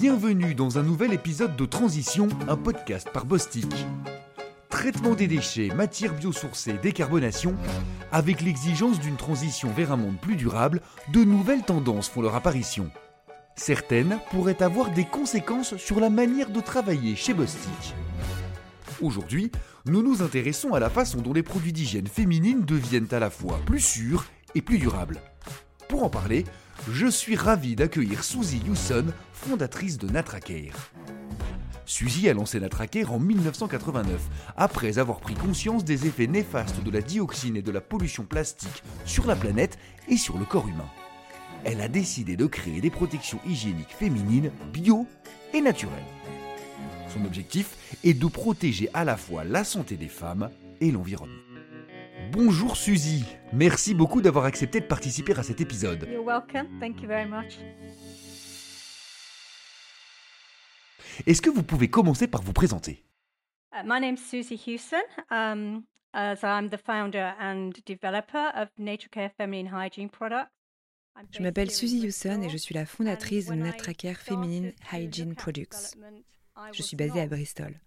Bienvenue dans un nouvel épisode de Transition, un podcast par Bostik. Traitement des déchets, matières biosourcées, décarbonation, avec l'exigence d'une transition vers un monde plus durable, de nouvelles tendances font leur apparition. Certaines pourraient avoir des conséquences sur la manière de travailler chez Bostik. Aujourd'hui, nous nous intéressons à la façon dont les produits d'hygiène féminine deviennent à la fois plus sûrs et plus durables. Pour en parler, je suis ravi d'accueillir Suzy Hewson, fondatrice de Natracare. Suzy a lancé Natracare en 1989, après avoir pris conscience des effets néfastes de la dioxine et de la pollution plastique sur la planète et sur le corps humain. Elle a décidé de créer des protections hygiéniques féminines bio et naturelles. Son objectif est de protéger à la fois la santé des femmes et l'environnement. Bonjour Suzy, merci beaucoup d'avoir accepté de participer à cet épisode. You're welcome. Thank you very. Est-ce que vous pouvez commencer par vous présenter? Uh, my name's Susie Hewson. Um, as I'm the founder and developer of Nature Care Feminine Hygiene Products. I'm Je m'appelle Suzy Hewson et je suis la fondatrice de when I Natracare started Feminine to Hygiene Products. development, I Je suis basée à Bristol.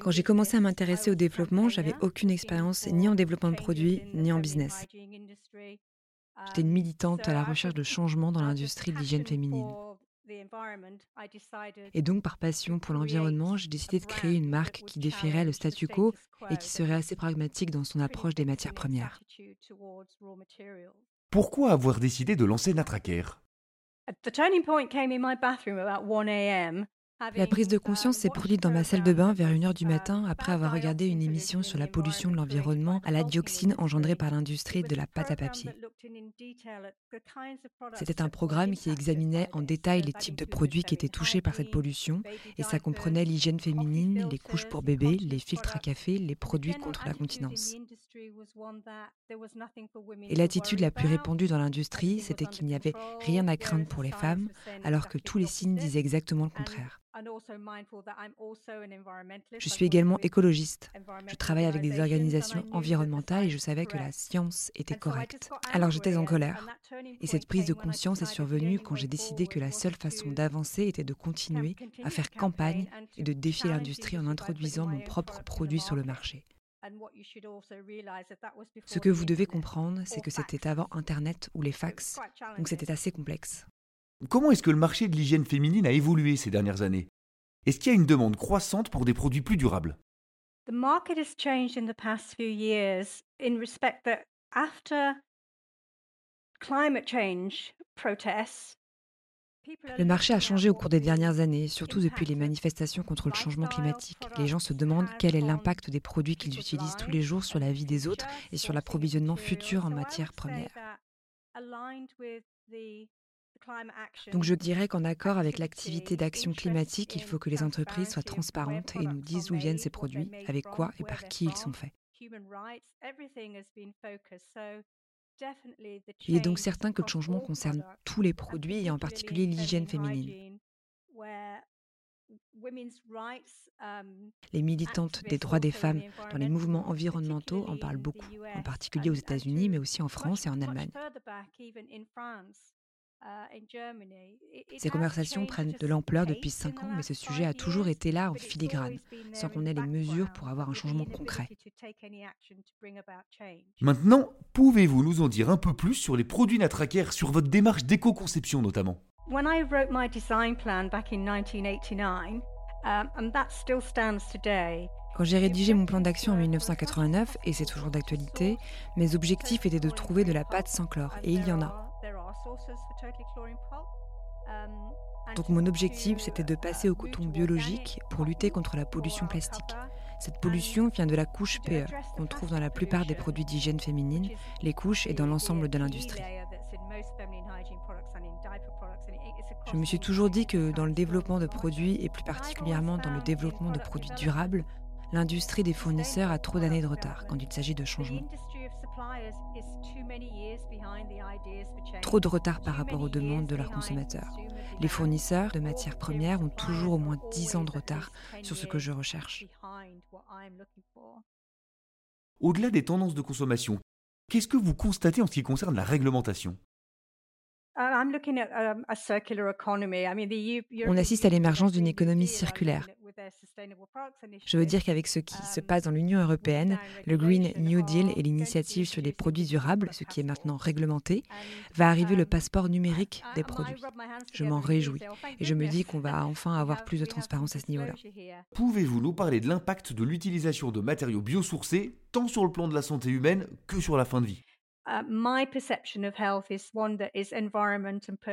Quand j'ai commencé à business. m'intéresser I au was a développement, j'avais aucune in expérience ni en développement de produits in the ni en feminine business. J'étais une Um, militante so à la recherche de changements dans l'industrie de l'hygiène féminine. Et donc, par passion pour l'environnement, j'ai décidé de créer une marque qui défierait le statu quo et qui serait assez pragmatique dans son approche des matières premières. Pourquoi avoir décidé de lancer Natracare The turning point came in my bathroom about 1 a.m. La prise de conscience s'est produite dans ma salle de bain vers 1h du matin après avoir regardé une émission sur la pollution de l'environnement à la dioxine engendrée par l'industrie de la pâte à papier. C'était un programme qui examinait en détail les types de produits qui étaient touchés par cette pollution et ça comprenait l'hygiène féminine, les couches pour bébés, les filtres à café, les produits contre la continence. Et l'attitude la plus répandue dans l'industrie, c'était qu'il n'y avait rien à craindre pour les femmes, alors que tous les signes disaient exactement le contraire. Je suis également écologiste. Je travaille avec des organisations environnementales et je savais que la science était correcte. Alors j'étais en colère. Et cette prise de conscience est survenue quand j'ai décidé que la seule façon d'avancer était de continuer à faire campagne et de défier l'industrie en introduisant mon propre produit sur le marché. Ce que vous devez comprendre, c'est que c'était avant Internet ou les fax, donc c'était assez complexe. Comment est-ce que le marché de l'hygiène féminine a évolué ces dernières années? Est-ce qu'il y a une demande croissante pour des produits plus durables? The market has changed in the past few years in respect that after climate change protests, people are Le marché a changé au cours des dernières années, surtout depuis les manifestations contre le changement climatique. Les gens se demandent quel est l'impact des produits qu'ils utilisent tous les jours sur la vie des autres et sur l'approvisionnement futur en matières premières. Donc je dirais qu'en accord avec l'activité d'action climatique, il faut que les entreprises soient transparentes et nous disent d'où viennent ces produits, avec quoi et par qui ils sont faits. Il est donc certain que le changement concerne tous les produits et en particulier l'hygiène féminine. um, Les militantes des droits des femmes dans les mouvements environnementaux en parlent beaucoup, en particulier aux États-Unis, mais aussi en France et en Allemagne. Ces conversations prennent de a l'ampleur depuis in cinq ans, mais ce sujet a five toujours years, été là en filigrane, always been sans there qu'on ait les mesures pour avoir un changement concret. Maintenant, pouvez-vous nous en dire un peu plus sur les produits Natracare, sur votre démarche d'éco-conception notamment? When I wrote my design plan back in 1989, um, and that still stands today, Quand j'ai rédigé mon plan d'action en 1989, et c'est toujours d'actualité, mes objectifs étaient de trouver de la pâte sans chlore, et il y en a. Donc mon objectif, c'était de passer au coton biologique pour lutter contre la pollution plastique. Cette pollution vient de la couche PE, qu'on trouve dans la plupart des produits d'hygiène féminine, les couches et dans l'ensemble de l'industrie. Je me suis toujours dit que dans le développement de produits, et plus particulièrement dans le développement de produits durables, l'industrie des fournisseurs a trop d'années de retard quand il s'agit de changement. Trop de retard par rapport aux demandes de leurs consommateurs. Les fournisseurs de matières premières ont toujours au moins 10 ans de retard sur ce que je recherche. Au-delà des tendances de consommation, qu'est-ce que vous constatez en ce qui concerne la réglementation? On assiste à l'émergence d'une économie circulaire. Je veux dire qu'avec ce qui se passe dans l'Union européenne, le Green New Deal et l'initiative sur les produits durables, ce qui est maintenant réglementé, va arriver le passeport numérique des produits. Je m'en réjouis. et je me dis qu'on va enfin avoir plus de transparence à ce niveau-là. Pouvez-vous nous parler de l'impact de l'utilisation de matériaux biosourcés, tant sur le plan de la santé humaine que sur la fin de vie?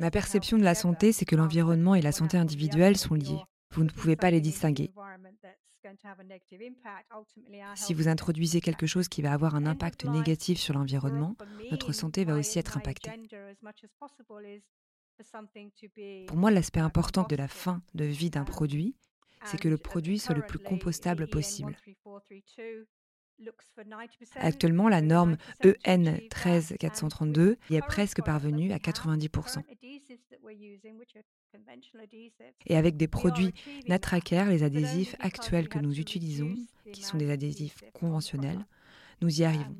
Ma perception de la santé, c'est que l'environnement et la santé individuelle sont liés. Vous ne pouvez pas les distinguer. Si vous introduisez quelque chose qui va avoir un impact négatif sur l'environnement, notre santé va aussi être impactée. Pour moi, l'aspect important de la fin de vie d'un produit, c'est que le produit soit le plus compostable possible. Actuellement, la norme EN 13432 y est presque parvenue à 90%. Et avec des produits Natraker, les adhésifs actuels que nous utilisons, qui sont des adhésifs conventionnels, nous y arrivons.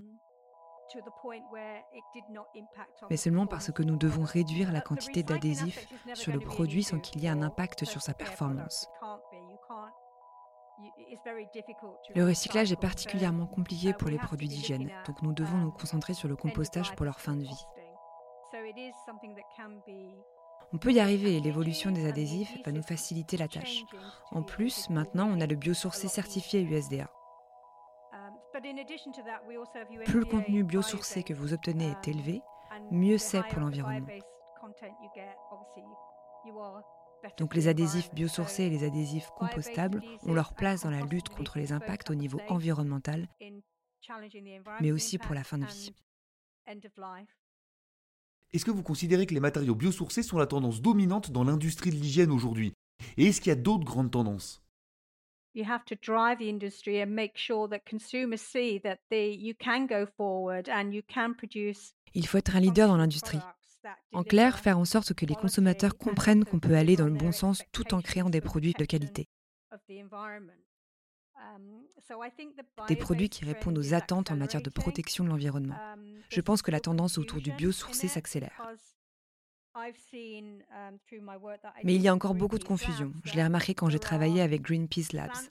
Mais seulement parce que nous devons réduire la quantité d'adhésifs sur le produit sans qu'il y ait un impact sur sa performance. Le recyclage est particulièrement compliqué pour les produits d'hygiène, donc nous devons nous concentrer sur le compostage pour leur fin de vie. On peut y arriver et l'évolution des adhésifs va nous faciliter la tâche. En plus, maintenant, on a le biosourcé certifié USDA. Plus le contenu biosourcé que vous obtenez est élevé, mieux c'est pour l'environnement. Donc les adhésifs biosourcés et les adhésifs compostables ont leur place dans la lutte contre les impacts au niveau environnemental, mais aussi pour la fin de vie. Est-ce que vous considérez que les matériaux biosourcés sont la tendance dominante dans l'industrie de l'hygiène aujourd'hui? Et est-ce qu'il y a d'autres grandes tendances? Il faut être un leader dans l'industrie. En clair, faire en sorte que les consommateurs comprennent qu'on peut aller dans le bon sens tout en créant des produits de qualité. Des produits qui répondent aux attentes en matière de protection de l'environnement. Je pense que la tendance autour du biosourcé s'accélère. Mais il y a encore beaucoup de confusion. Je l'ai remarqué quand j'ai travaillé avec Greenpeace Labs.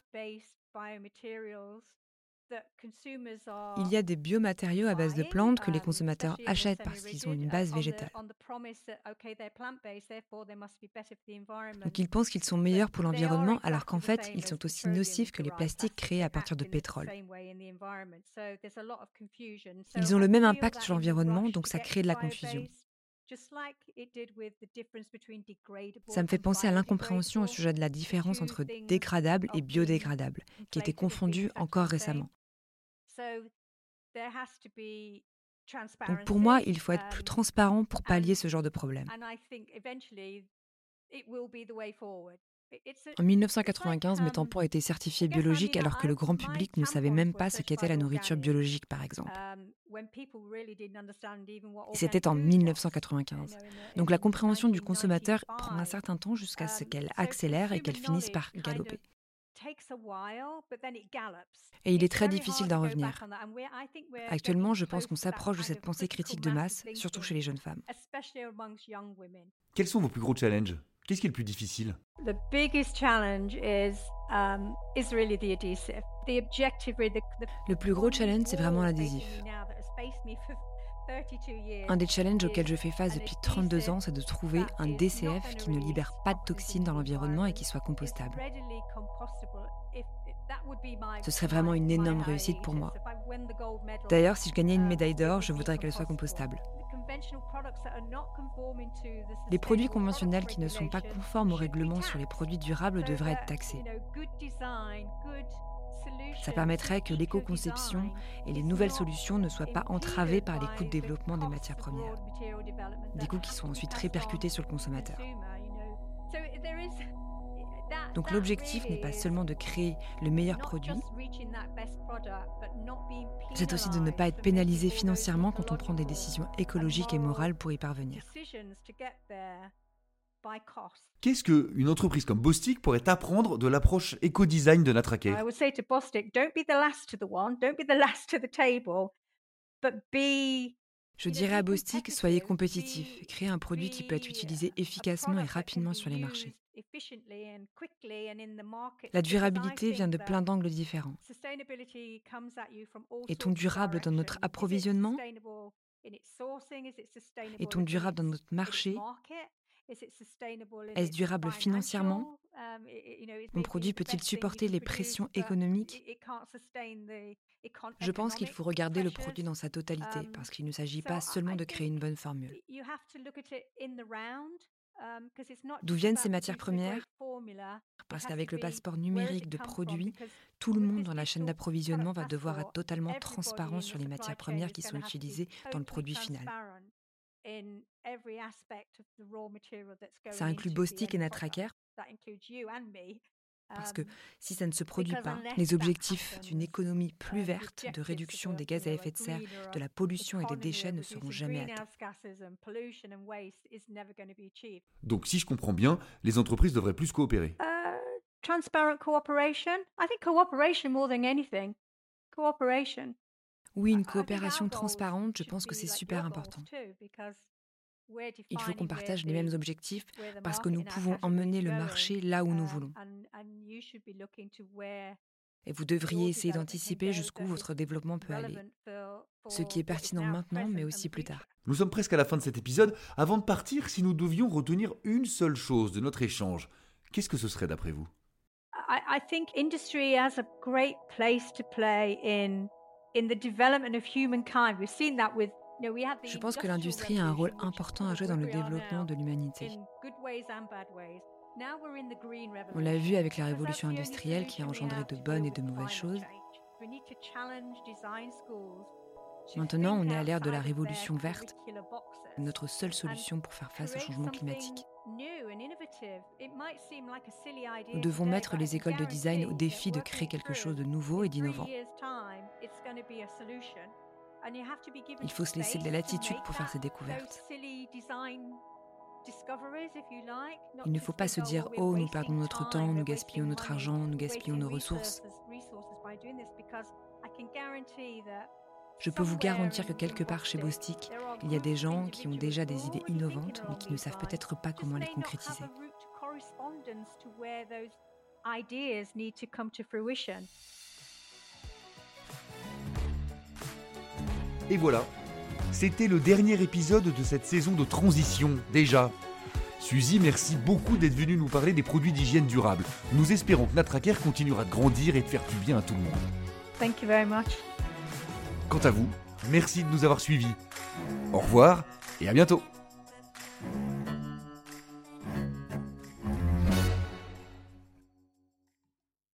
Il y a des biomatériaux à base de plantes que les consommateurs achètent parce qu'ils ont une base végétale. Donc ils pensent qu'ils sont meilleurs pour l'environnement alors qu'en fait ils sont aussi nocifs que les plastiques créés à partir de pétrole. Ils ont le même impact sur l'environnement donc ça crée de la confusion. Ça me fait penser à l'incompréhension au sujet de la différence entre dégradable et biodégradable, qui était confondue encore récemment. Donc pour moi, il faut être plus um, transparent pour pallier ce genre de problème. En 1995, mes tampons étaient certifiés biologiques alors que le grand public ne savait même pas ce qu'était la nourriture biologique, par exemple. Um, c'était en 1995. Donc la compréhension du consommateur prend un certain temps jusqu'à ce um, qu'elle accélère et qu'elle finisse par galoper. Et il est très difficile d'en revenir. Actuellement, je pense qu'on s'approche de cette pensée critique de masse, surtout chez les jeunes femmes. Quels sont vos plus gros challenges? Qu'est-ce qui est le plus difficile? Le plus gros challenge, c'est vraiment l'adhésif. Un des challenges auxquels je fais face depuis 32 ans, c'est de trouver un DCF qui ne libère pas de toxines dans l'environnement et qui soit compostable. Ce serait vraiment une énorme réussite pour moi. D'ailleurs, si je gagnais une médaille d'or, je voudrais qu'elle soit compostable. Les produits conventionnels qui ne sont pas conformes aux règlements sur les produits durables devraient être taxés. Ça permettrait que l'éco-conception et les nouvelles solutions ne soient pas entravées par les coûts de développement des matières premières, des coûts qui sont ensuite répercutés sur le consommateur. Donc l'objectif n'est pas seulement de créer le meilleur produit, c'est aussi de ne pas être pénalisé financièrement quand on prend des décisions écologiques et morales pour y parvenir. Qu'est-ce qu'une entreprise comme Bostik pourrait apprendre de l'approche éco-design de Natraker Je dirais à Bostik, soyez compétitif, créez un produit qui peut être utilisé efficacement et rapidement sur les marchés. La durabilité vient de plein d'angles différents. Est-on durable dans notre approvisionnement? Est-on durable dans notre marché? Est-ce durable financièrement? Mon produit peut-il supporter les pressions économiques? Je pense qu'il faut regarder le produit dans sa totalité parce qu'il ne s'agit pas seulement de créer une bonne formule. D'où viennent ces matières premières? Parce qu'avec le passeport numérique de produits, tout le monde dans la chaîne d'approvisionnement va devoir être totalement transparent sur les matières premières qui sont utilisées dans le produit final. Ça inclut Bostik et Natraker parce que si ça ne se produit pas, les objectifs d'une économie plus verte, de réduction des gaz à effet de serre, de la pollution et des déchets ne seront jamais atteints. Donc si je comprends bien, les entreprises devraient plus coopérer. transparent cooperation? I think cooperation more than anything. Cooperation. Oui, une coopération transparente, je pense que c'est super important. Il faut qu'on partage les mêmes objectifs parce que nous pouvons emmener le marché là où nous voulons. Et vous devriez essayer d'anticiper jusqu'où votre développement peut aller. Ce qui est pertinent maintenant, mais aussi plus tard. Nous sommes presque à la fin de cet épisode. Avant de partir, si nous devions retenir une seule chose de notre échange, qu'est-ce que ce serait d'après vous? I think industry has a great place to play in in the development of humankind. We've seen that with je pense que l'industrie a un rôle important à jouer dans le développement de l'humanité. On l'a vu avec la révolution industrielle qui a engendré de bonnes et de mauvaises choses. Maintenant, on est à l'ère de la révolution verte, notre seule solution pour faire face au changement climatique. Nous devons mettre les écoles de design au défi de créer quelque chose de nouveau et d'innovant. Il faut se laisser de la latitude pour faire ces découvertes. Il ne faut pas se dire Oh, nous perdons notre temps, nous gaspillons notre argent, nous gaspillons nos ressources. Je peux vous garantir que quelque part chez Bostik, il y a des gens qui ont déjà des idées innovantes, mais qui ne savent peut-être pas comment les concrétiser. Et voilà, c'était le dernier épisode de cette saison de transition, déjà. Suzy, merci beaucoup d'être venue nous parler des produits d'hygiène durable. Nous espérons que Natraker continuera de grandir et de faire du bien à tout le monde. Thank you very much. Quant à vous, merci de nous avoir suivis. Au revoir et à bientôt.